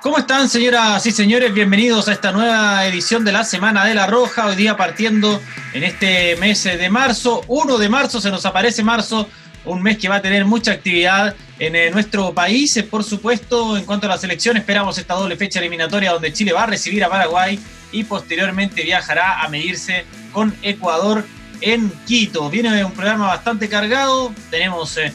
¿Cómo están, señoras y señores? Bienvenidos a esta nueva edición de la Semana de la Roja. Hoy día partiendo en este mes de marzo. 1 de marzo se nos aparece marzo, un mes que va a tener mucha actividad en eh, nuestro país. Eh, por supuesto, en cuanto a la selección, esperamos esta doble fecha eliminatoria donde Chile va a recibir a Paraguay y posteriormente viajará a medirse con Ecuador en Quito. Viene un programa bastante cargado. Tenemos, eh,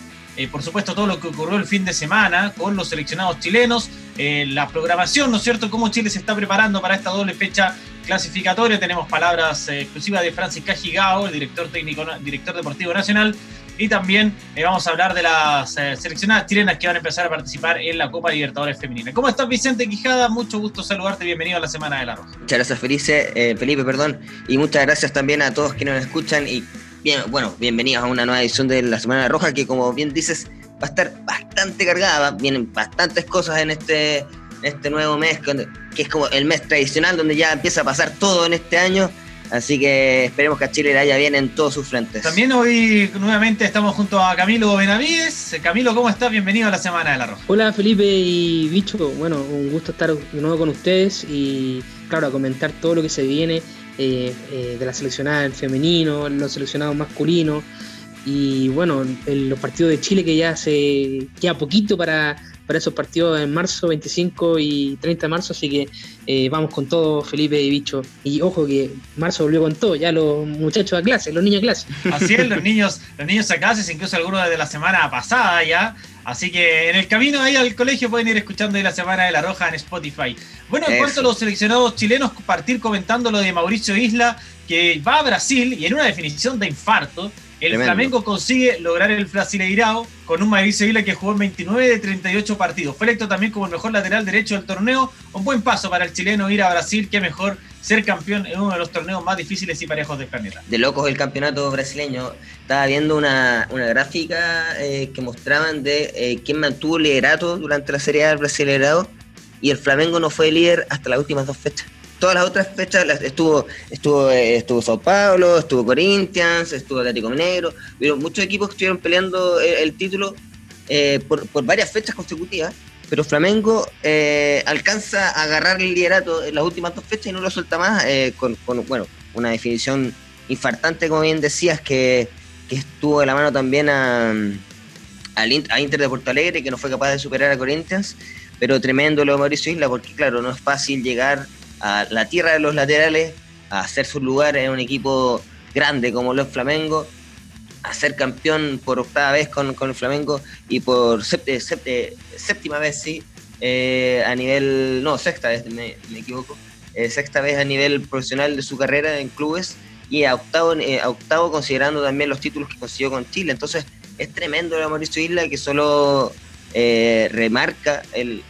por supuesto, todo lo que ocurrió el fin de semana con los seleccionados chilenos eh, la programación, ¿no es cierto? Cómo Chile se está preparando para esta doble fecha clasificatoria. Tenemos palabras eh, exclusivas de Francis Cajigao, el director técnico, director deportivo nacional. Y también eh, vamos a hablar de las seleccionadas chilenas que van a empezar a participar en la Copa Libertadores Femenina. ¿Cómo estás, Vicente Quijada? Mucho gusto saludarte. Bienvenido a la Semana de la Roja. Muchas gracias, Felice, Felipe, perdón. Y muchas gracias también a todos quienes nos escuchan. Y bien, bueno, bienvenidos a una nueva edición de la Semana de la Roja, que como bien dices, va a estar bastante cargada, vienen bastantes cosas en este, este nuevo mes, que es como el mes tradicional donde ya empieza a pasar todo en este año. Así que esperemos que a Chile le haya bien en todos sus frentes. También hoy nuevamente estamos junto a Camilo Benavides. Camilo, ¿cómo estás? Bienvenido a la Semana del Arroz. Hola Felipe y Bicho. Bueno, un gusto estar de nuevo con ustedes y claro, a comentar todo lo que se viene eh, eh, de la seleccionada en femenino, los seleccionados masculinos y bueno, los partidos de Chile que ya se queda poquito para, para esos partidos en marzo 25 y 30 de marzo, así que eh, vamos con todo, Felipe y Bicho. Y ojo que marzo volvió con todo, ya los muchachos a clase, los niños a clase. Así es, los niños, los niños a clases, incluso algunos de la semana pasada ya. Así que en el camino ahí al colegio pueden ir escuchando de la Semana de la Roja en Spotify. Bueno, en cuanto a los seleccionados chilenos, partir comentando lo de Mauricio Isla, que va a Brasil y en una definición de infarto, el Flamengo consigue lograr el Brasileirao con un Mauricio Vila que jugó en 29 de 38 partidos. Fue electo también como el mejor lateral derecho del torneo. Un buen paso para el chileno ir a Brasil, que mejor ser campeón en uno de los torneos más difíciles y parejos del planeta. De locos el campeonato brasileño. Estaba viendo una, gráfica eh, que mostraban de eh, quién mantuvo el liderato durante la Serie del Brasileirao y el Flamengo no fue líder hasta las últimas dos fechas todas las otras fechas estuvo, estuvo, eh, estuvo Sao Paulo, estuvo Corinthians, estuvo Atlético Mineiro, pero muchos equipos que estuvieron peleando el, título eh, por, varias fechas consecutivas, pero Flamengo eh, alcanza a agarrar el liderato en las últimas dos fechas y no lo suelta más, con, bueno, una definición infartante, como bien decías, que, estuvo de la mano también a, a Inter de Porto Alegre, que no fue capaz de superar a Corinthians, pero tremendo lo de Mauricio Isla, porque claro, no es fácil llegar a la tierra de los laterales, a hacer su lugar en un equipo grande como los Flamengo, a ser campeón por octava vez con, el Flamengo y por séptima vez, sí, eh, a nivel, no, sexta vez, me, equivoco, eh, sexta vez a nivel profesional de su carrera en clubes y a octavo, eh, octavo considerando también los títulos que consiguió con Chile. Entonces es tremendo el Mauricio Isla que solo remarca el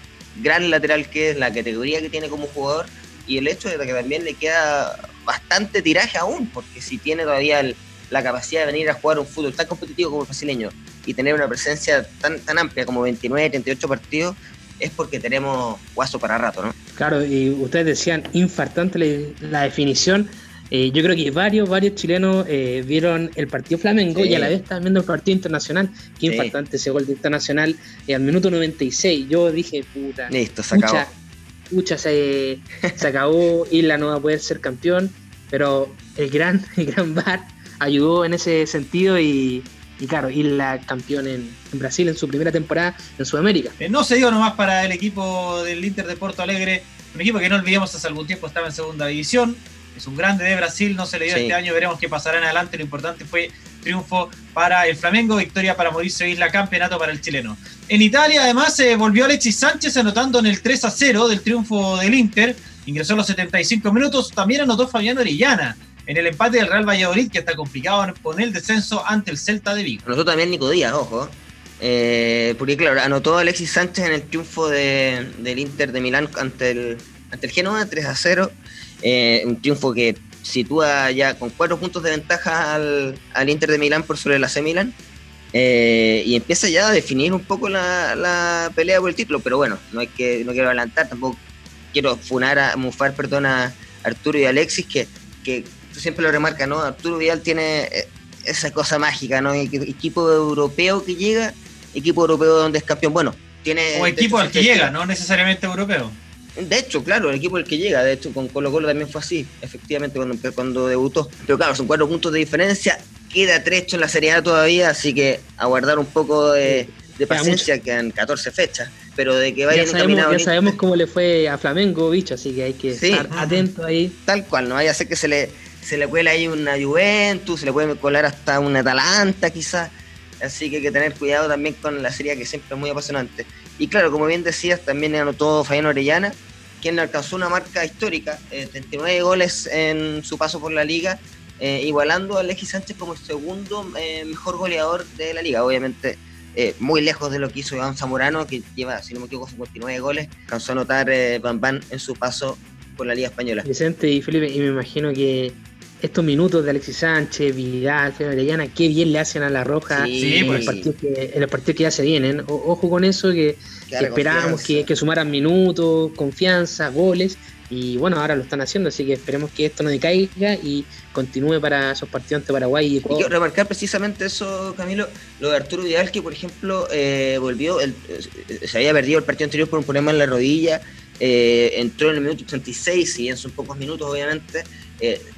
gran lateral que es, la categoría que tiene como jugador y el hecho de que también le queda bastante tiraje aún, porque si tiene todavía la capacidad de venir a jugar un fútbol tan competitivo como el brasileño y tener una presencia tan, tan amplia como 29, 38 partidos, es porque tenemos guaso para rato, ¿no? Claro, y ustedes decían infartante la, definición. Eh, yo creo que varios, varios chilenos eh, vieron el partido Flamengo y a la vez estaban viendo el partido internacional. Qué infartante ese gol de internacional eh, al minuto 96. Yo dije, puta. Listo, se acabó pucha, se, se acabó, Isla no va a poder ser campeón, pero el gran, el gran Bar ayudó en ese sentido y, claro, Isla campeón en, Brasil en su primera temporada en Sudamérica. Eh, no se dio nomás para el equipo del Inter de Porto Alegre, un equipo que no olvidemos hace algún tiempo estaba en segunda división, es un grande de Brasil, no se le dio este año, veremos qué pasará en adelante, lo importante fue triunfo para el Flamengo, victoria para Mauricio Isla, campeonato para el chileno. En Italia, además, se volvió Alexis Sánchez anotando en el 3 a 0 del triunfo del Inter. Ingresó a los 75 minutos. También anotó Fabián Orellana en el empate del Real Valladolid, que está complicado con el descenso ante el Celta de Vigo. Anotó también Nico Díaz, ojo. Eh, porque, claro, anotó Alexis Sánchez en el triunfo del Inter de Milán ante el, ante el Genoa 3 a 0. Eh, un triunfo que sitúa ya con cuatro puntos de ventaja al, Inter de Milán por sobre la C Milán. Eh, y empieza ya a definir un poco la, pelea por el título, pero bueno, no hay que no quiero adelantar, tampoco quiero funar a mufar, perdón, a Arturo y Alexis, que, que siempre lo remarca, ¿no? Arturo Vidal tiene eh, esa cosa mágica, ¿no? Equipo europeo que llega, equipo europeo donde es campeón. Bueno, tiene. O equipo al que llega, no necesariamente europeo. De hecho, claro, el equipo el que llega, de hecho con Colo Colo también fue así, efectivamente, cuando, cuando debutó. Pero claro, son cuatro puntos de diferencia, queda trecho en la Serie A todavía, así que aguardar un poco de, paciencia, quedan 14 fechas, pero de que vayan ya sabemos, Ya sabemos cómo le fue a Flamengo, bicho, así que hay que estar atento ahí. Tal cual, no vaya a ser que se le, se le cuela ahí una Juventus, se le puede colar hasta una Atalanta quizás, así que hay que tener cuidado también con la Serie A, que siempre es muy apasionante. Y claro, como bien decías, también anotó Fabián Orellana, quien alcanzó una marca histórica, 39 eh, goles en su paso por la liga, eh, igualando a Alexis Sánchez como el segundo eh, mejor goleador de la liga. Obviamente, muy lejos de lo que hizo Iván Zamorano, que lleva, si no me equivoco, 59 goles, alcanzó a anotar Bam en su paso por la liga española. Vicente y Felipe, y me imagino que estos minutos de Alexis Sánchez, Vidal, Orellana, qué bien le hacen a la Roja en, pues. los partidos que, ya se vienen. ojo con eso, que, esperábamos que, sumaran minutos, confianza, goles, y bueno, ahora lo están haciendo, así que esperemos que esto no decaiga y continúe para esos partidos ante Paraguay y quiero remarcar precisamente eso, Camilo, lo de Arturo Vidal, que por ejemplo eh, volvió, eh, se había perdido el partido anterior por un problema en la rodilla, eh, entró en el minuto 36 y en sus pocos minutos, obviamente,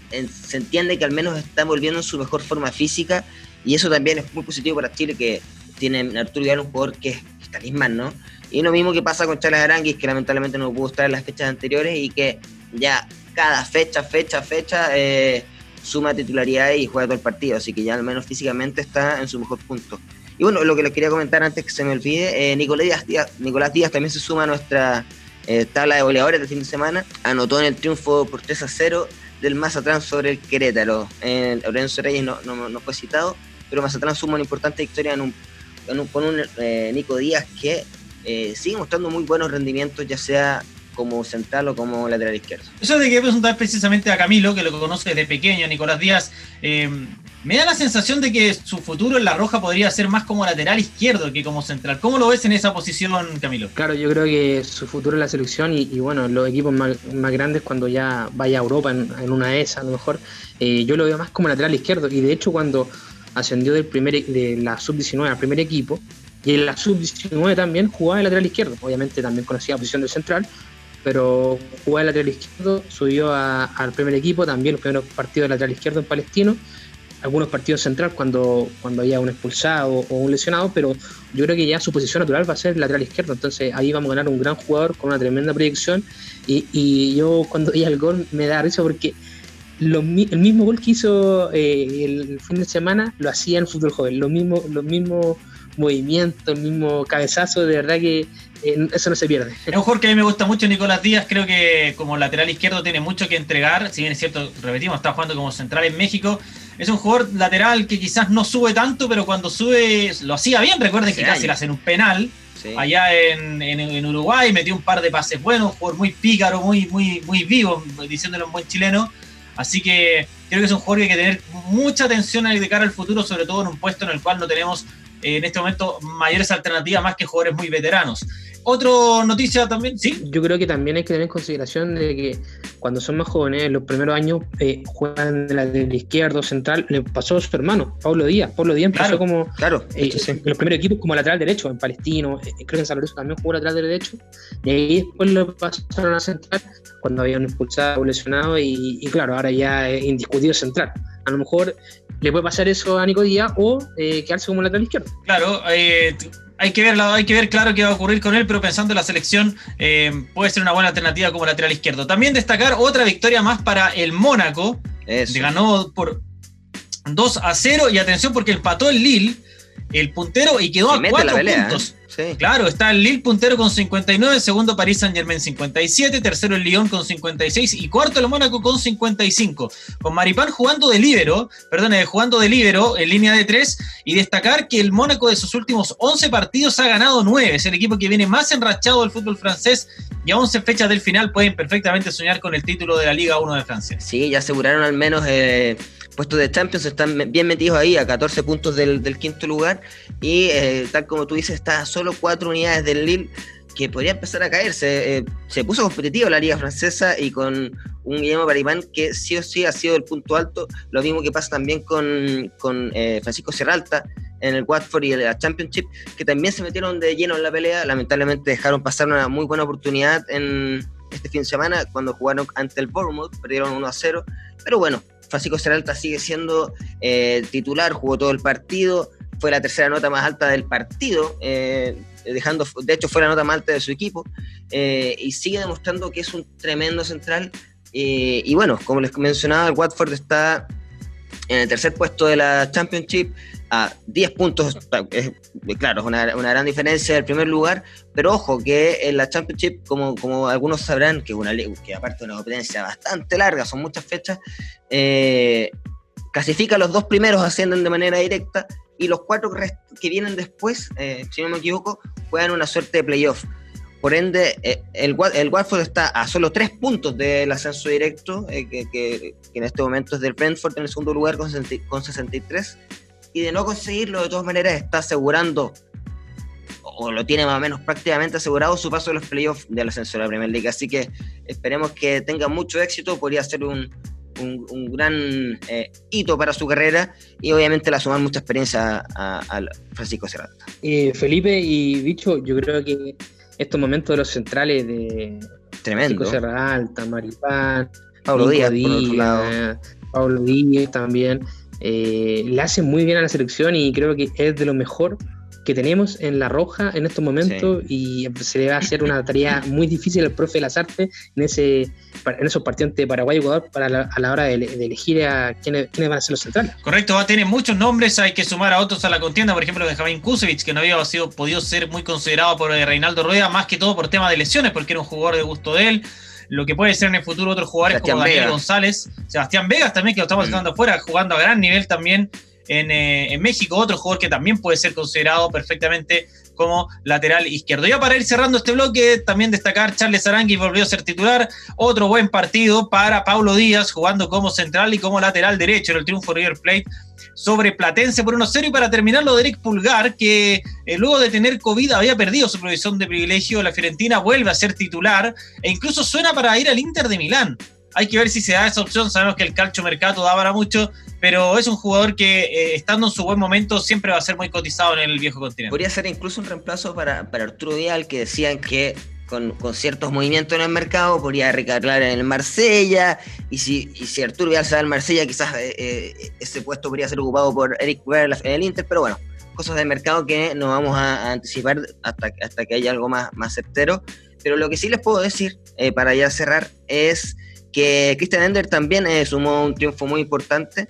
se entiende que al menos está volviendo en su mejor forma física y eso también es muy positivo para Chile que tiene Arturo Vidal un jugador que es, talismán, ¿no? Y lo mismo que pasa con Charles Aranguis, que lamentablemente no pudo estar en las fechas anteriores y que ya cada fecha, fecha, fecha eh, suma titularidad y juega todo el partido, así que ya al menos físicamente está en su mejor punto. Y bueno, lo que les quería comentar antes que se me olvide, eh, Nicolás, Díaz, también se suma a nuestra eh, tabla de goleadores del fin de semana, anotó en el triunfo por 3 a 0 del Mazatlán sobre el Querétaro. Eh, Lorenzo Reyes no, no, fue citado, pero Mazatlán suma una importante victoria en un, con un eh, Nico Díaz que eh, sigue mostrando muy buenos rendimientos, ya sea como central o como lateral izquierdo. Eso de que preguntar precisamente a Camilo, que lo conoce desde pequeño, Nicolás Díaz, eh, me da la sensación de que su futuro en La Roja podría ser más como lateral izquierdo que como central. ¿Cómo lo ves en esa posición, Camilo? Claro, yo creo que su futuro en la selección y, bueno, los equipos más, grandes cuando ya vaya a Europa en, una ESA a lo mejor, eh, yo lo veo más como lateral izquierdo. Y de hecho cuando ascendió del primer, de la sub-19 al primer equipo, y en la sub-19 también jugaba de lateral izquierdo. Obviamente también conocía la posición de central, pero jugaba de lateral izquierdo, subió al primer equipo, también los primeros partidos de lateral izquierdo en Palestino algunos partidos central cuando, cuando haya un expulsado o un lesionado, pero yo creo que ya su posición natural va a ser lateral izquierdo, entonces ahí vamos a ganar un gran jugador con una tremenda proyección y, y yo cuando veía el gol me da risa porque el mismo gol que hizo eh, el fin de semana lo hacía en fútbol joven, lo mismo, los mismos movimientos, el mismo cabezazo, de verdad que eso no se pierde. Es un jugador que a mí me gusta mucho, Nicolás Díaz, creo que como lateral izquierdo tiene mucho que entregar, si bien es cierto, repetimos, está jugando como central en México, es un jugador lateral que quizás no sube tanto, pero cuando sube lo hacía bien. Recuerden que casi le hacen un penal allá en, Uruguay, metió un par de pases buenos, un jugador muy pícaro, muy, muy, muy vivo, diciéndolo un buen chileno. Así que creo que es un jugador que hay que tener mucha atención de cara al futuro, sobre todo en un puesto en el cual no tenemos en este momento mayores alternativas más que jugadores muy veteranos. Otra noticia también, sí. Yo creo que también hay que tener en consideración de que cuando son más jóvenes, en los primeros años, eh, juegan de la, del izquierdo central, le pasó a su hermano, Pablo Díaz. Pablo Díaz empezó como claro, eh, en los primeros equipos como lateral derecho, en Palestino, eh, creo que en San Lorenzo también jugó lateral derecho, y ahí después lo pasaron a central cuando había un expulsado o lesionado, y, y claro, ahora ya es indiscutido central a lo mejor le puede pasar eso a Nico Díaz o eh, quedarse como lateral izquierdo. Claro, eh, hay que ver, hay que ver claro qué va a ocurrir con él, pero pensando en la selección eh, puede ser una buena alternativa como lateral izquierdo. También destacar otra victoria más para el Mónaco. Se ganó por 2 a 0 y atención porque empató el Lille, el puntero, y quedó a 4 puntos. Claro, está el Lille puntero con 59, segundo París Saint Germain 57, tercero el Lyon con 56 y cuarto el Mónaco con 55. Con Maripán jugando de líbero, perdón, eh, jugando de líbero en línea de 3 y destacar que el Mónaco de sus últimos 11 partidos ha ganado 9. Es el equipo que viene más enrachado del fútbol francés y a 11 fechas del final pueden perfectamente soñar con el título de la Liga 1 de Francia. Sí, ya aseguraron al menos eh, puestos de Champions, están bien metidos ahí a 14 puntos del, quinto lugar y eh, tal como tú dices, está solo cuatro unidades del Lille que podría empezar a caerse. Eh, se puso competitivo la liga francesa y con un Guillermo Paribán que sí o sí ha sido el punto alto. Lo mismo que pasa también con, con eh, Francisco Serralta en el Watford y la Championship, que también se metieron de lleno en la pelea. Lamentablemente dejaron pasar una muy buena oportunidad en, este fin de semana cuando jugaron ante el Bournemouth, perdieron 1 a 0. Pero bueno, Francisco Seralta sigue siendo eh, titular, jugó todo el partido, fue la tercera nota más alta del partido, eh, dejando, de hecho fue la nota más alta de su equipo, eh, y sigue demostrando que es un tremendo central. y bueno, como les mencionaba, el Watford está en el tercer puesto de la Championship, a 10 puntos, es, claro, es una, gran diferencia del primer lugar, pero ojo que en la Championship, como, algunos sabrán, que, una, que aparte de una competencia bastante larga, son muchas fechas, eh, clasifica los dos primeros, ascienden de manera directa, y los cuatro que vienen después, eh, si no me equivoco, juegan una suerte de playoff. Por ende, eh, el, el está a solo tres puntos del ascenso directo, que, que, en este momento es del Brentford en el segundo lugar con, con 63 y de no conseguirlo, de todas maneras está asegurando, o lo tiene más o menos prácticamente asegurado, su paso a los playoffs de la ascenso de la Premier League. Así que esperemos que tenga mucho éxito, podría ser un, un, gran eh, hito para su carrera y obviamente la sumar mucha experiencia a, Francisco Serrata. Eh, Felipe y Bicho, yo creo que estos momentos de los centrales de Tremendo. Francisco Serralta, Maripán, Pablo Díaz. Pablo Díaz también eh, le hace muy bien a la selección y creo que es de lo mejor que tenemos en La Roja en estos momentos y se le va a hacer una tarea muy difícil al profe de las artes en, ese, en esos partidos de Paraguay y Ecuador para a la hora de, elegir a quiénes, van a ser los centrales. Correcto, va a tener muchos nombres, hay que sumar a otros a la contienda, por ejemplo Benjamín Kusevich, que no había sido, podido ser muy considerado por eh, Reinaldo Rueda, más que todo por tema de lesiones, porque era un jugador de gusto de él lo que puede ser en el futuro otros jugadores como Daniel González, Sebastián Vegas también, que lo estamos dejando mm. afuera, jugando a gran nivel también eh, en, México, otro jugador que también puede ser considerado perfectamente como lateral izquierdo. Ya para ir cerrando este bloque, también destacar Charles Arangui volvió a ser titular, otro buen partido para Paulo Díaz jugando como central y como lateral derecho en el triunfo River Plate sobre Platense por 1-0 y para terminarlo Derek Pulgar que eh, luego de tener COVID había perdido su provisión de privilegio, la Fiorentina vuelve a ser titular e incluso suena para ir al Inter de Milán. Hay que ver si se da esa opción, sabemos que el calcio mercado da para mucho, pero es un jugador que eh, estando en su buen momento siempre va a ser muy cotizado en el viejo continente. Podría ser incluso un reemplazo para, para Arturo Vidal, que decían que con, con, ciertos movimientos en el mercado podría recargar en el Marsella, y si, y si Arturo Vidal se va al Marsella, quizás eh, eh, ese puesto podría ser ocupado por Eric Weber en el Inter, pero bueno, cosas de mercado que no vamos a, anticipar hasta, hasta que haya algo más, más certero. Pero lo que sí les puedo decir, para ya cerrar, es que Christian Ender también sumó un triunfo muy importante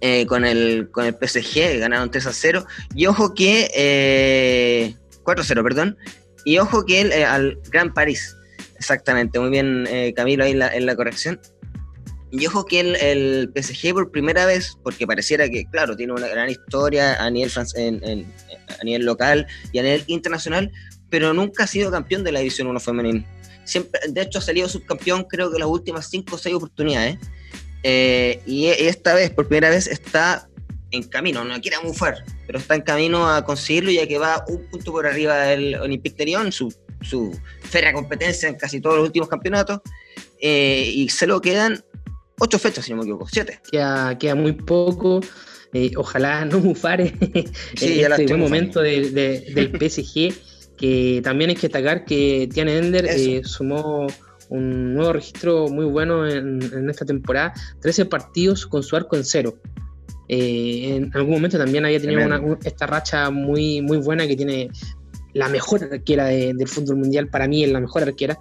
eh, con, el, con el PSG, ganaron 3 a 0. Y ojo que. Eh, 4 a 0, perdón. Y ojo que eh, al Gran París. Exactamente, muy bien, eh, Camilo, ahí en la, en la, corrección. Y ojo que el, el, PSG por primera vez, porque pareciera que, claro, tiene una gran historia a nivel, en, a nivel local y a nivel internacional, pero nunca ha sido campeón de la División 1 femenina. Siempre, de hecho, ha salido subcampeón creo que las últimas 5 o 6 oportunidades. Eh, y esta vez, por primera vez, está en camino, no quiere mufar, pero está en camino a conseguirlo ya que va un punto por arriba del Olympique de Lyon, su, su férrea competencia en casi todos los últimos campeonatos, eh, y se lo quedan ocho fechas, si no me equivoco, siete. Queda, queda muy poco. Eh, ojalá no mufare sí, en este buen momento del PSG, que también hay que destacar que Tiane Ender sumó un nuevo registro muy bueno en, esta temporada, 13 partidos con su arco en cero. Eh, en algún momento también había tenido esta racha muy, muy buena que tiene la mejor arquera del fútbol mundial, para mí es la mejor arquera.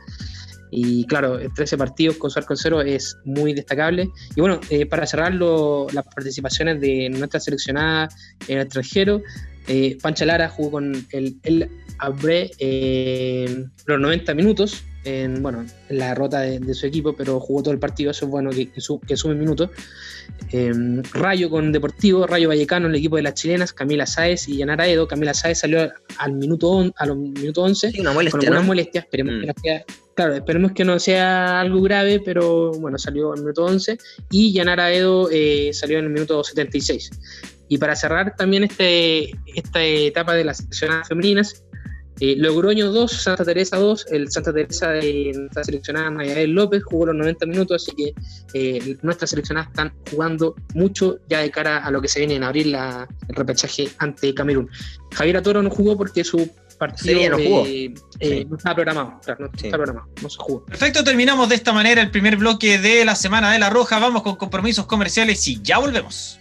Y claro, 13 partidos con su arco en cero es muy destacable. Y bueno, eh, para cerrar las participaciones de nuestra seleccionada en el extranjero, eh, Pancha Lara jugó con el, el Abre los 90 minutos, en, bueno, en la derrota de, su equipo, pero jugó todo el partido, eso es bueno que, que, sume minutos. Em, Rayo con Deportivo, Rayo Vallecano, el equipo de las chilenas, Camila Sáez y Yanara Edo. Camila Sáez salió al minuto, a los minuto 11 una molestia, con algunas molestias, esperemos, que mm. no sea, claro, esperemos que no sea algo grave, pero bueno, salió al minuto 11 y Yanara Edo eh, salió en el minuto 76. Y para cerrar también este, esta etapa de las seleccionadas femeninas, eh, Logroño 2, Santa Teresa 2, el Santa Teresa de nuestra seleccionada Mayael López jugó los 90 minutos, así que eh, nuestras seleccionadas están jugando mucho ya de cara a lo que se viene en abril la, el repechaje ante Camerún. Javier Atoro no jugó porque su partido no, eh, eh, no estaba programado, no está programado, no se jugó. Perfecto, terminamos de esta manera el primer bloque de la Semana de la Roja. Vamos con compromisos comerciales y ya volvemos.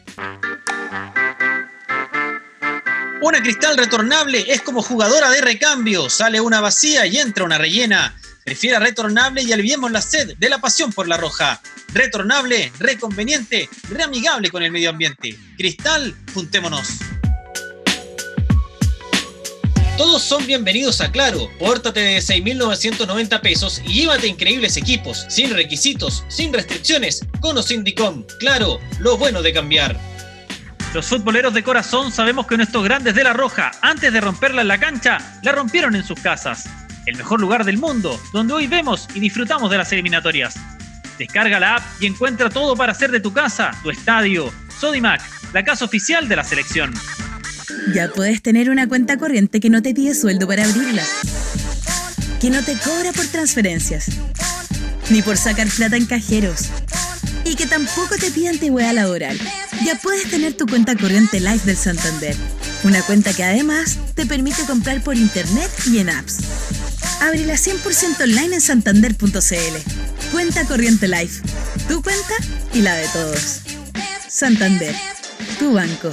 Una cristal retornable es como jugadora de recambio. Sale una vacía y entra una rellena. Prefiera retornable y aliviemos la sed de la pasión por la roja. Retornable, reconveniente, reamigable con el medio ambiente. Cristal, juntémonos. Todos son bienvenidos a Claro. Pórtate de 6.990 pesos y llévate increíbles equipos, sin requisitos, sin restricciones, con o sin Claro, lo bueno de cambiar. Los futboleros de corazón sabemos que nuestros grandes de la Roja, antes de romperla en la cancha, la rompieron en sus casas. El mejor lugar del mundo, donde hoy vemos y disfrutamos de las eliminatorias. Descarga la app y encuentra todo para hacer de tu casa, tu estadio. Sodimac, la casa oficial de la selección. Ya puedes tener una cuenta corriente que no te pide sueldo para abrirla. Que no te cobra por transferencias. Ni por sacar plata en cajeros. Y que tampoco te pide antigüedad laboral. Ya puedes tener tu cuenta corriente Live del Santander. Una cuenta que además te permite comprar por internet y en apps. Ábrela 100% online en santander.cl. Cuenta corriente Life. Tu cuenta y la de todos. Santander. Tu banco.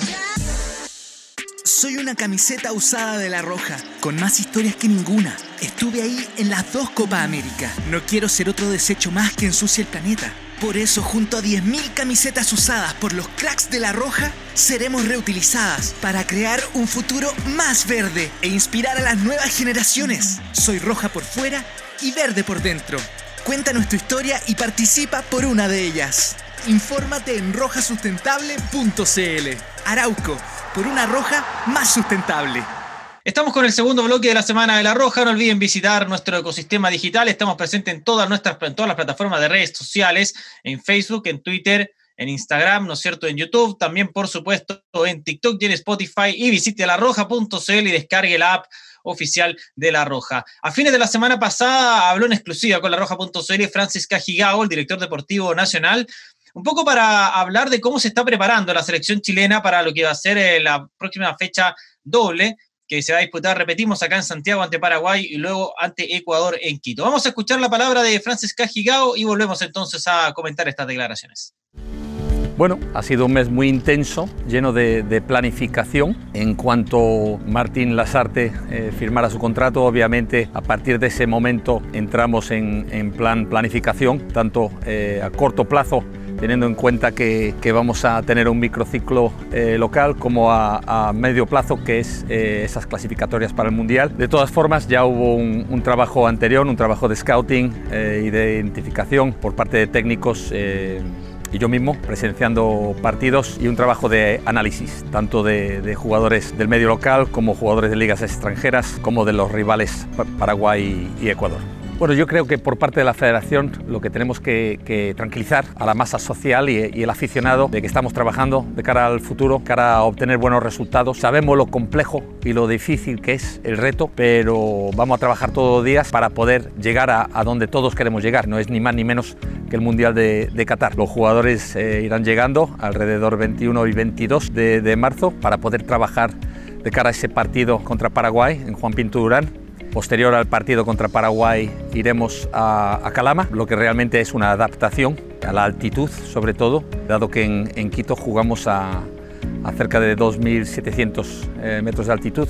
Soy una camiseta usada de La Roja, con más historias que ninguna. Estuve ahí en las dos Copa América. No quiero ser otro desecho más que ensucie el planeta. Por eso, junto a 10.000 camisetas usadas por los cracks de La Roja, seremos reutilizadas para crear un futuro más verde e inspirar a las nuevas generaciones. Soy roja por fuera y verde por dentro. Cuéntanos tu historia y participa por una de ellas. Infórmate en rojasustentable.cl. Arauco por una roja más sustentable. Estamos con el segundo bloque de la Semana de la Roja. No olviden visitar nuestro ecosistema digital. Estamos presentes en todas nuestras en todas las plataformas de redes sociales, en Facebook, en Twitter, en Instagram, ¿no es cierto? En YouTube, también por supuesto en TikTok y en Spotify. Y visite larroja.cl y descargue la app oficial de La Roja. A fines de la semana pasada habló en exclusiva con larroja.cl Francis Cajigao, el director deportivo nacional, un poco para hablar de cómo se está preparando la selección chilena para lo que va a ser eh, la próxima fecha doble que se va a disputar, repetimos, acá en Santiago ante Paraguay y luego ante Ecuador en Quito. Vamos a escuchar la palabra de Francis Cajigao y volvemos entonces a comentar estas declaraciones. Bueno, ha sido un mes muy intenso, lleno de, planificación. En cuanto Martín Lasarte eh, firmara su contrato, obviamente a partir de ese momento entramos en, plan planificación, tanto eh, a corto plazo teniendo en cuenta que, vamos a tener un microciclo eh, local como a, medio plazo, que es eh, esas clasificatorias para el Mundial. De todas formas, ya hubo un, trabajo anterior, un trabajo de scouting eh, y de identificación por parte de técnicos y yo mismo presenciando partidos y un trabajo de análisis, tanto de, jugadores del medio local como jugadores de ligas extranjeras, como de los rivales Paraguay y Ecuador. Bueno, yo creo que por parte de la federación lo que tenemos que, tranquilizar a la masa social y, el aficionado de que estamos trabajando de cara al futuro, cara a obtener buenos resultados. Sabemos lo complejo y lo difícil que es el reto, pero vamos a trabajar todos los días para poder llegar a, donde todos queremos llegar. No es ni más ni menos que el Mundial de, Qatar. Los jugadores eh, irán llegando alrededor 21 y 22 de, de marzo para poder trabajar de cara a ese partido contra Paraguay en Juan Pinto Durán Posterior al partido contra Paraguay iremos a, Calama, lo que realmente es una adaptación a la altitud sobre todo, dado que en, Quito jugamos a, cerca de 2.700 eh, metros de altitud.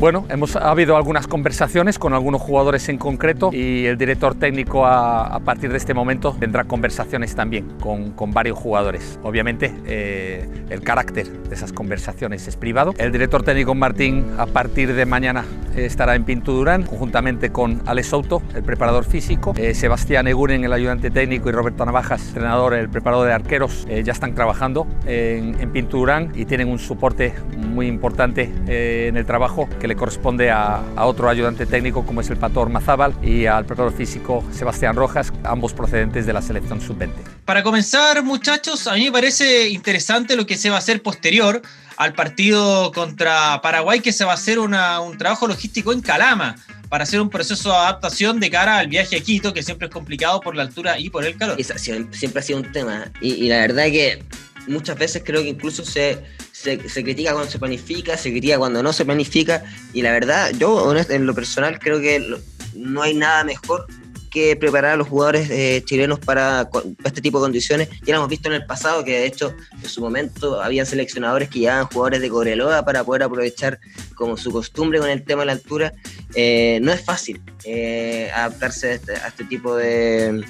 Bueno, hemos ha habido algunas conversaciones con algunos jugadores en concreto y el director técnico a, partir de este momento tendrá conversaciones también con, con varios jugadores. Obviamente eh, el carácter de esas conversaciones es privado. El director técnico Martín a partir de mañana estará en Pinto Durán conjuntamente con Alex Souto, el preparador físico, eh, Sebastián Eguren, el ayudante técnico y Roberto Navajas, entrenador, el preparador de arqueros, eh, ya están trabajando en, en Pinto Durán y tienen un soporte muy importante en el trabajo que le corresponde a, otro ayudante técnico como es el Pator Mazábal y al preparador físico Sebastián Rojas, ambos procedentes de la selección sub-20. Para comenzar, muchachos, a mí me parece interesante lo que se va a hacer posterior al partido contra Paraguay, que se va a hacer un trabajo logístico en Calama para hacer un proceso de adaptación de cara al viaje a Quito, que siempre es complicado por la altura y por el calor. siempre ha sido un tema. Y, y la verdad que muchas veces creo que incluso se, se, critica cuando se planifica, se critica cuando no se planifica, y la verdad, yo en lo personal creo que no hay nada mejor que preparar a los jugadores eh, chilenos para, este tipo de condiciones. Ya lo hemos visto en el pasado, que de hecho en su momento había seleccionadores que llevaban jugadores de Coreloa para poder aprovechar como su costumbre con el tema de la altura. Eh, no es fácil eh, adaptarse este, a este, tipo de,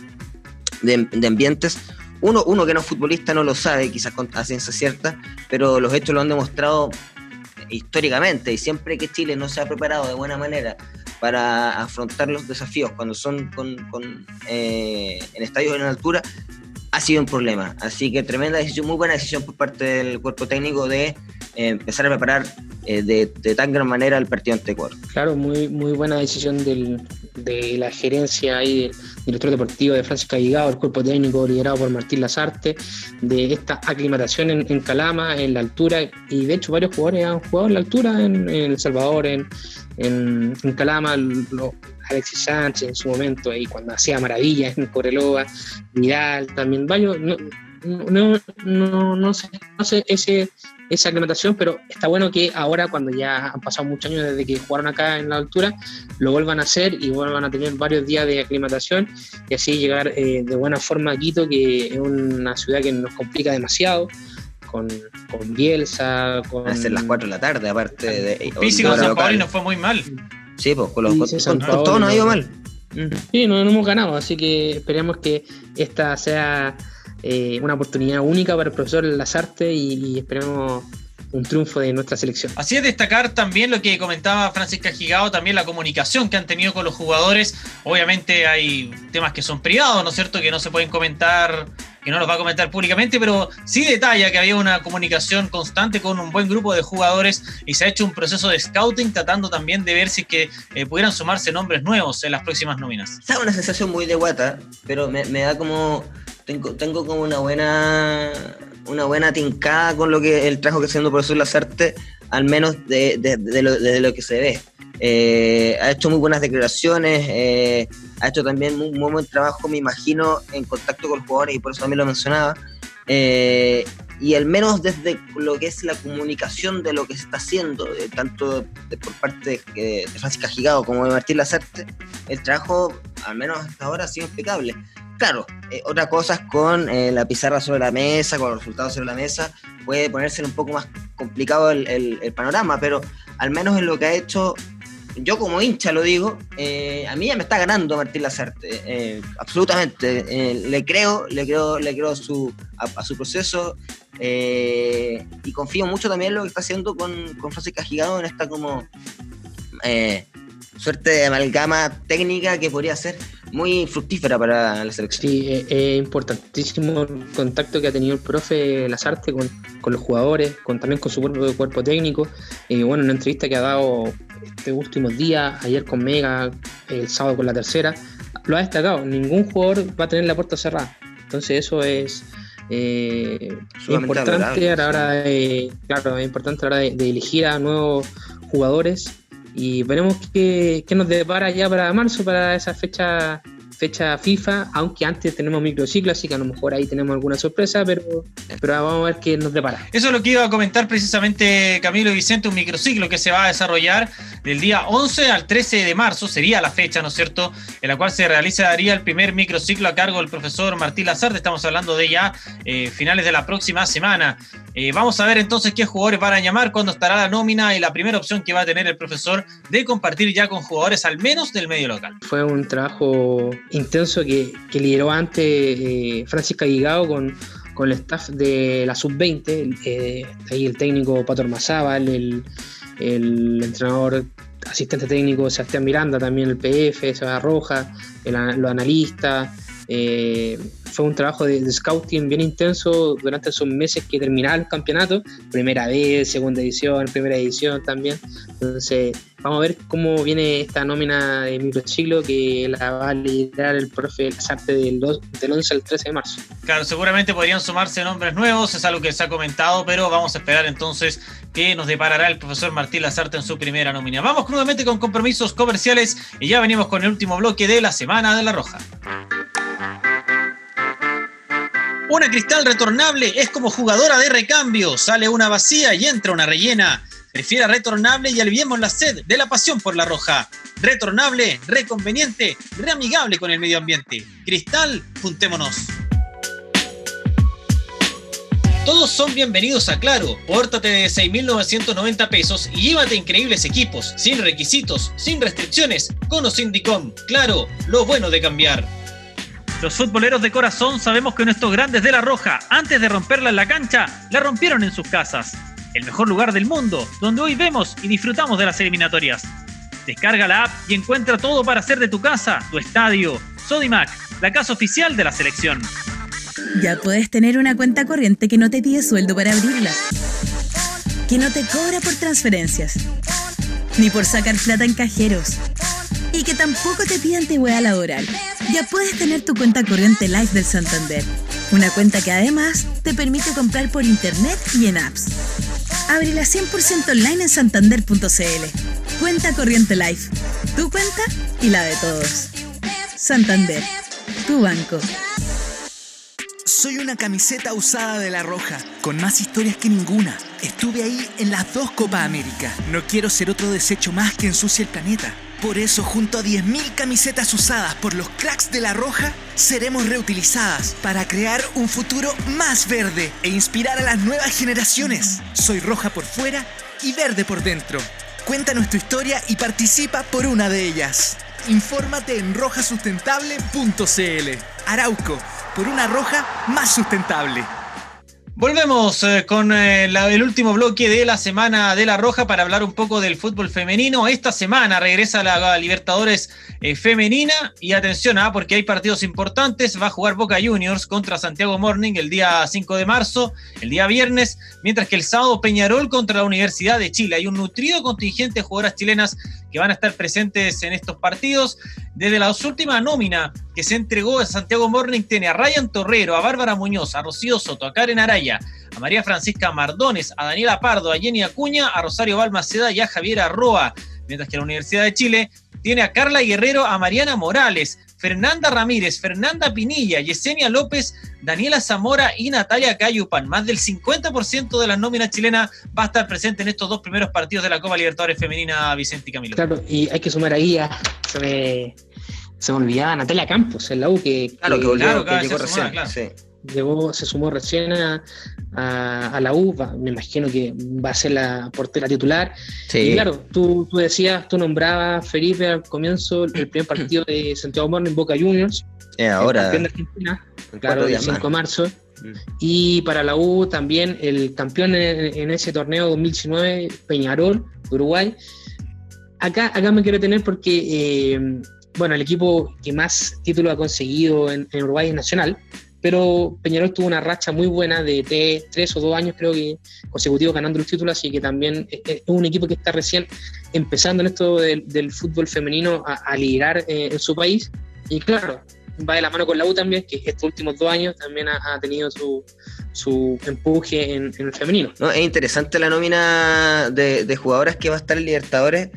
de, ambientes. Uno, uno que no es futbolista no lo sabe, quizás con a ciencia cierta, pero los hechos lo han demostrado históricamente y siempre que Chile no se ha preparado de buena manera para afrontar los desafíos cuando son con, eh, en estadios en altura, ha sido un problema. Así que tremenda decisión, muy buena decisión por parte del cuerpo técnico de eh, empezar a preparar eh, de, tan gran manera el partido ante Ecuador. Claro, muy, muy buena decisión del, de la gerencia y del director deportivo de Francisco Aguigado, el cuerpo técnico liderado por Martín Lazarte, de esta aclimatación en, Calama, en la altura, y de hecho varios jugadores han jugado en la altura en, El Salvador, en, en, Calama, Alexis Sánchez en su momento, ahí cuando hacía maravillas en Coreloa, Vidal también, varios, no, no, no, no, sé, no sé ese, esa aclimatación, pero está bueno que ahora, cuando ya han pasado muchos años desde que jugaron acá en la altura, lo vuelvan a hacer y vuelvan a tener varios días de aclimatación y así llegar eh, de buena forma a Quito, que es una ciudad que nos complica demasiado. Con, con Bielsa, con... A las 4 de la tarde, aparte de... Físico San Paolo nos fue muy mal. Sí, pues con los sí, con, todo nos ha ido mal. Sí, no, no hemos ganado, así que esperemos que esta sea eh, una oportunidad única para el profesor Lazarte y, y esperemos un triunfo de nuestra selección. Así es destacar también lo que comentaba Francisca Gigao, también la comunicación que han tenido con los jugadores. Obviamente hay temas que son privados, ¿no es cierto? Que no se pueden comentar, que no los va a comentar públicamente, pero sí detalla que había una comunicación constante con un buen grupo de jugadores y se ha hecho un proceso de scouting tratando también de ver si que eh, pudieran sumarse nombres nuevos en las próximas nóminas. Es una sensación muy de guata, pero me da como tengo, como una buena una buena tincada con lo que el trabajo que está haciendo profesor Lazarte, al menos de, de, lo, que se ve. Eh, ha hecho muy buenas declaraciones, eh, ha hecho también muy, muy, buen trabajo, me imagino, en contacto con los jugadores, y por eso también lo mencionaba. Eh, y al menos desde lo que es la comunicación de lo que se está haciendo, tanto por parte de, de Francisca Gigado como de Martín Lazarte, el trabajo, al menos hasta ahora, ha sido impecable claro, eh, otra cosa es con eh, la pizarra sobre la mesa, con los resultados sobre la mesa, puede ponerse un poco más complicado el, panorama, pero al menos en lo que ha hecho, yo como hincha lo digo, eh, a mí ya me está ganando Martín Lazarte, absolutamente, le creo, le creo, le creo su, a, su proceso y confío mucho también en lo que está haciendo con, con Francisca Gigado en esta como suerte de amalgama técnica que podría ser muy fructífera para la selección. Sí, es importantísimo el contacto que ha tenido el profe Lazarte con, con los jugadores, con, también con su cuerpo, cuerpo técnico. Y bueno, una entrevista que ha dado estos últimos días, ayer con Mega, el sábado con la tercera, lo ha destacado. Ningún jugador va a tener la puerta cerrada. Entonces eso es... Eh, importante a la hora de, claro, es importante a la hora de elegir a nuevos jugadores y veremos qué, qué nos depara ya para marzo, para esa fecha fecha FIFA, aunque antes tenemos microciclo, así que a lo mejor ahí tenemos alguna sorpresa, pero, pero vamos a ver qué nos depara. Eso es lo que iba a comentar precisamente Camilo y Vicente, un microciclo que se va a desarrollar del día 11 al 13 de marzo, sería la fecha, ¿no es cierto?, en la cual se realizaría el primer microciclo a cargo del profesor Martín Lazarte, estamos hablando de ya eh, finales de la próxima semana. Eh, vamos a ver entonces qué jugadores van a llamar, cuándo estará la nómina y la primera opción que va a tener el profesor de compartir ya con jugadores al menos del medio local. Fue un trabajo intenso que, lideró antes eh, Guigao con, con el staff de la sub-20, eh, ahí el técnico Pato Armazábal, el, el entrenador asistente técnico Sebastián Miranda, también el PF, Seba Roja, los analistas. Eh, fue un trabajo de, scouting bien intenso durante esos meses que terminaba el campeonato, primera vez, segunda edición, primera edición también. Entonces, vamos a ver cómo viene esta nómina de microciclo que la va a liderar el profe Lazarte del, del 11 al 13 de marzo. Claro, seguramente podrían sumarse nombres nuevos, es algo que se ha comentado, pero vamos a esperar entonces qué nos deparará el profesor Martín Lazarte en su primera nómina. Vamos crudamente con compromisos comerciales y ya venimos con el último bloque de la Semana de la Roja. Una cristal retornable es como jugadora de recambio. Sale una vacía y entra una rellena. Prefiera retornable y aliviemos la sed de la pasión por la roja. Retornable, reconveniente, reamigable con el medio ambiente. Cristal, juntémonos. Todos son bienvenidos a Claro. Pórtate de 6.990 pesos y llévate increíbles equipos, sin requisitos, sin restricciones, con o sin DICOM. Claro, lo bueno de cambiar. Los futboleros de corazón sabemos que nuestros grandes de la Roja, antes de romperla en la cancha, la rompieron en sus casas. El mejor lugar del mundo, donde hoy vemos y disfrutamos de las eliminatorias. Descarga la app y encuentra todo para hacer de tu casa, tu estadio. Sodimac, la casa oficial de la selección. Ya puedes tener una cuenta corriente que no te pide sueldo para abrirla. Que no te cobra por transferencias. Ni por sacar plata en cajeros y que tampoco te pide antigüedad laboral. Ya puedes tener tu cuenta corriente Life del Santander. Una cuenta que además te permite comprar por internet y en apps. Ábrela 100% online en santander.cl. Cuenta corriente Life. Tu cuenta y la de todos. Santander. Tu banco. Soy una camiseta usada de la Roja, con más historias que ninguna. Estuve ahí en las dos Copa América. No quiero ser otro desecho más que ensucie el planeta. Por eso, junto a 10.000 camisetas usadas por los cracks de la Roja, seremos reutilizadas para crear un futuro más verde e inspirar a las nuevas generaciones. Soy roja por fuera y verde por dentro. Cuéntanos tu historia y participa por una de ellas. Infórmate en rojasustentable.cl. Arauco, por una roja más sustentable. Volvemos eh, con eh, el último bloque de la semana de la Roja para hablar un poco del fútbol femenino. Esta semana regresa la Libertadores eh, femenina y atención, ah, porque hay partidos importantes. Va a jugar Boca Juniors contra Santiago Morning el día 5 de marzo, el día viernes, mientras que el sábado Peñarol contra la Universidad de Chile. Hay un nutrido contingente de jugadoras chilenas que van a estar presentes en estos partidos. Desde la última nómina que se entregó a Santiago Morning tiene a Ryan Torrero, a Bárbara Muñoz, a Rocío Soto, a Karen Araya, a María Francisca Mardones, a Daniela Pardo, a Jenny Acuña, a Rosario Balmaceda y a Javier Arroa. Mientras que la Universidad de Chile tiene a Carla Guerrero, a Mariana Morales, Fernanda Ramírez, Fernanda Pinilla, Yesenia López, Daniela Zamora y Natalia Cayupan. Más del 50% de las nóminas chilenas va a estar presente en estos dos primeros partidos de la Copa Libertadores Femenina Vicente Camilo. Claro, y hay que sumar ahí a. Se me, olvidaba Natalia Campos, en la U, que, Claro, que volvió, claro, que claro, llegó se recién. claro. sí. llegó, se sumó recién a, a- a la U. va- me imagino que va a ser la portera titular. Sí. Y claro, tú, tú decías, tú nombrabas, Felipe, al comienzo, el primer partido de Santiago Morning Boca Juniors. Eh, el ahora, campeón de Argentina. en claro, el días 5 más. de marzo. Mm. Y para la U también el campeón en, en ese torneo 2019, Peñarol, Uruguay. Acá, acá me quiero tener porque, eh, bueno, el equipo que más títulos ha conseguido en, Uruguay es Nacional, pero Peñarol tuvo una racha muy buena de tres, tres o dos años, creo que consecutivos ganando los títulos, así que también es, es un equipo que está recién empezando en esto del, fútbol femenino a, a liderar eh, en su país. Y claro, va de la mano con la U también, que estos últimos dos años también ha, ha tenido su, su empuje en, en el femenino. No, es interesante la nómina de, de jugadoras que va a estar en Libertadores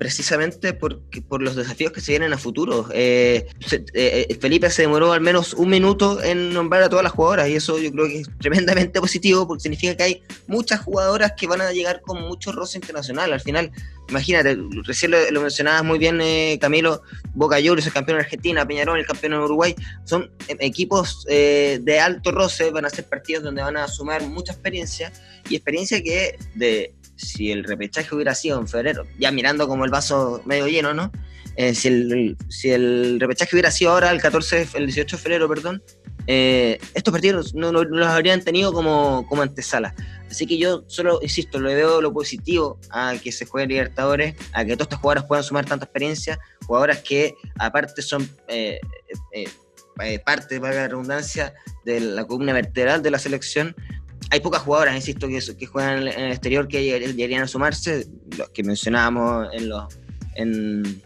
precisamente porque, por los desafíos que se vienen a futuro. Eh, se- eh, Felipe se demoró al menos un minuto en nombrar a todas las jugadoras y eso yo creo que es tremendamente positivo porque significa que hay muchas jugadoras que van a llegar con mucho roce internacional. Al final, imagínate, recién lo, mencionabas muy bien eh, Camilo, Boca Juniors, el campeón de Argentina, Peñarol, el campeón de Uruguay, son eh, equipos eh, de alto roce, van a ser partidos donde van a sumar mucha experiencia y experiencia que de si el repechaje hubiera sido en febrero, ya mirando como el vaso medio lleno, ¿no? Eh, si, el, si el repechaje hubiera sido ahora el 14, de- el 18 de febrero, perdón, eh, estos partidos no, no- no los habrían tenido como, como antesala. Así que yo solo, insisto, le veo lo positivo a que se juegue Libertadores, a que todas estas jugadoras puedan sumar tanta experiencia, jugadoras que aparte son eh, eh, eh, parte, valga la redundancia, de la columna vertebral de la selección. Hay pocas jugadoras, insisto, que, que juegan en el exterior que llegarían a sumarse, los que mencionábamos en, los, en,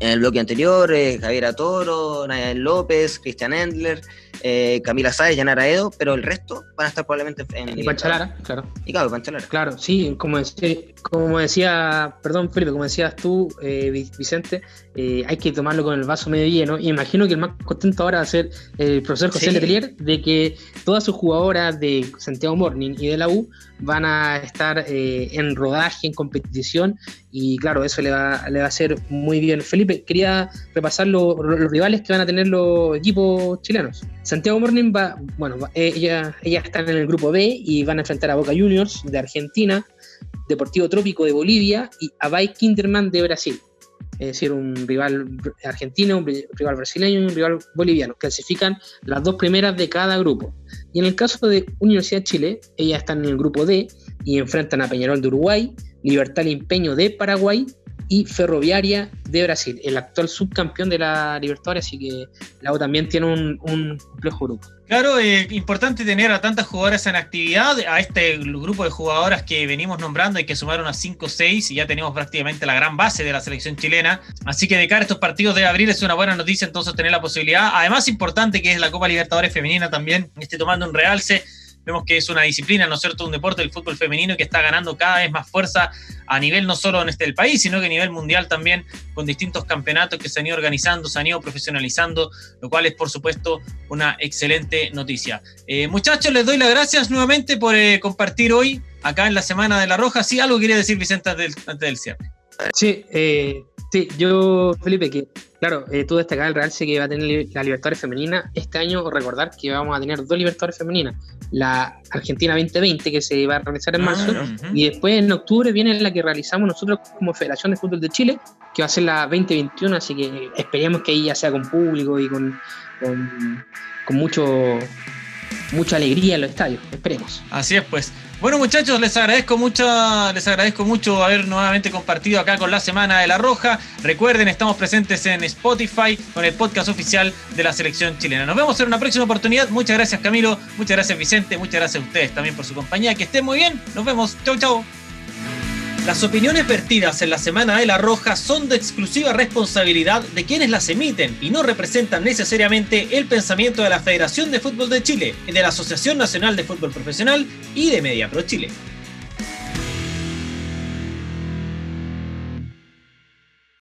el bloque anterior, eh, Javiera Toro, Nayan López, Cristian Endler, eh, Camila Sáez, Yanara Edo, pero el resto van a estar probablemente en. Y Panchalara, claro. Y claro, Panchalara. Claro, sí, como decía, como decía perdón Felipe, como decías tú, eh, Vicente, eh, hay que tomarlo con el vaso medio lleno. Y imagino que el más contento ahora va a ser el profesor José Sí. Letelier de que todas sus jugadoras de Santiago Morning y de la U van a estar eh, en rodaje, en competición, y claro, eso le va, le va a hacer muy bien. Felipe, quería repasar lo- lo- los rivales que van a tener los equipos chilenos. Santiago Morning va, bueno, ella, ellas están en el grupo B y van a enfrentar a Boca Juniors de Argentina, Deportivo Trópico de Bolivia y a Bay Kinderman de Brasil. Es decir, un rival argentino, un rival brasileño y un rival boliviano. Clasifican las dos primeras de cada grupo. Y en el caso de Universidad de Chile, ellas están en el grupo D y enfrentan a Peñarol de Uruguay, Libertad Limpeño de Paraguay y Ferroviaria de Brasil, el actual subcampeón de la Libertadores, así que la U también tiene un, un complejo grupo. Claro, eh, importante tener a tantas jugadoras en actividad, a este grupo de jugadoras que venimos nombrando y que sumaron a 5 o 6 y ya tenemos prácticamente la gran base de la selección chilena. Así que de cara a estos partidos de abril es una buena noticia entonces tener la posibilidad. Además, importante que es la Copa Libertadores Femenina también, esté tomando un realce. Vemos que es una disciplina, ¿no es cierto? Un deporte del fútbol femenino que está ganando cada vez más fuerza a nivel no solo en este del país, sino que a nivel mundial también, con distintos campeonatos que se han ido organizando, se han ido profesionalizando, lo cual es, por supuesto, una excelente noticia. Eh, muchachos, les doy las gracias nuevamente por eh, compartir hoy, acá en la Semana de la Roja. Sí, algo quería decir Vicente antes del, antes del cierre. Sí, eh, sí, yo, Felipe, que claro, eh, tú destacabas el realce que va a tener la Libertadores Femenina. Este año, recordar que vamos a tener dos Libertadores Femeninas. La Argentina 2020, que se va a realizar en marzo, Ah, Ujú. y después en octubre viene la que realizamos nosotros como Federación de Fútbol de Chile, que va a ser la 2021, así que esperemos que ahí ya sea con público y con, con, con mucho mucha alegría en los estadios. Esperemos. Así es, pues. Bueno, muchachos, les agradezco mucho, les agradezco mucho haber nuevamente compartido acá con la Semana de la Roja. Recuerden, estamos presentes en Spotify con el podcast oficial de la selección chilena. Nos vemos en una próxima oportunidad. Muchas gracias, Camilo. Muchas gracias, Vicente. Muchas gracias a ustedes también por su compañía. Que estén muy bien. Nos vemos. Chau, chau. Las opiniones vertidas en la Semana de la Roja son de exclusiva responsabilidad de quienes las emiten y no representan necesariamente el pensamiento de la Federación de Fútbol de Chile, de la Asociación Nacional de Fútbol Profesional y de Media Pro Chile.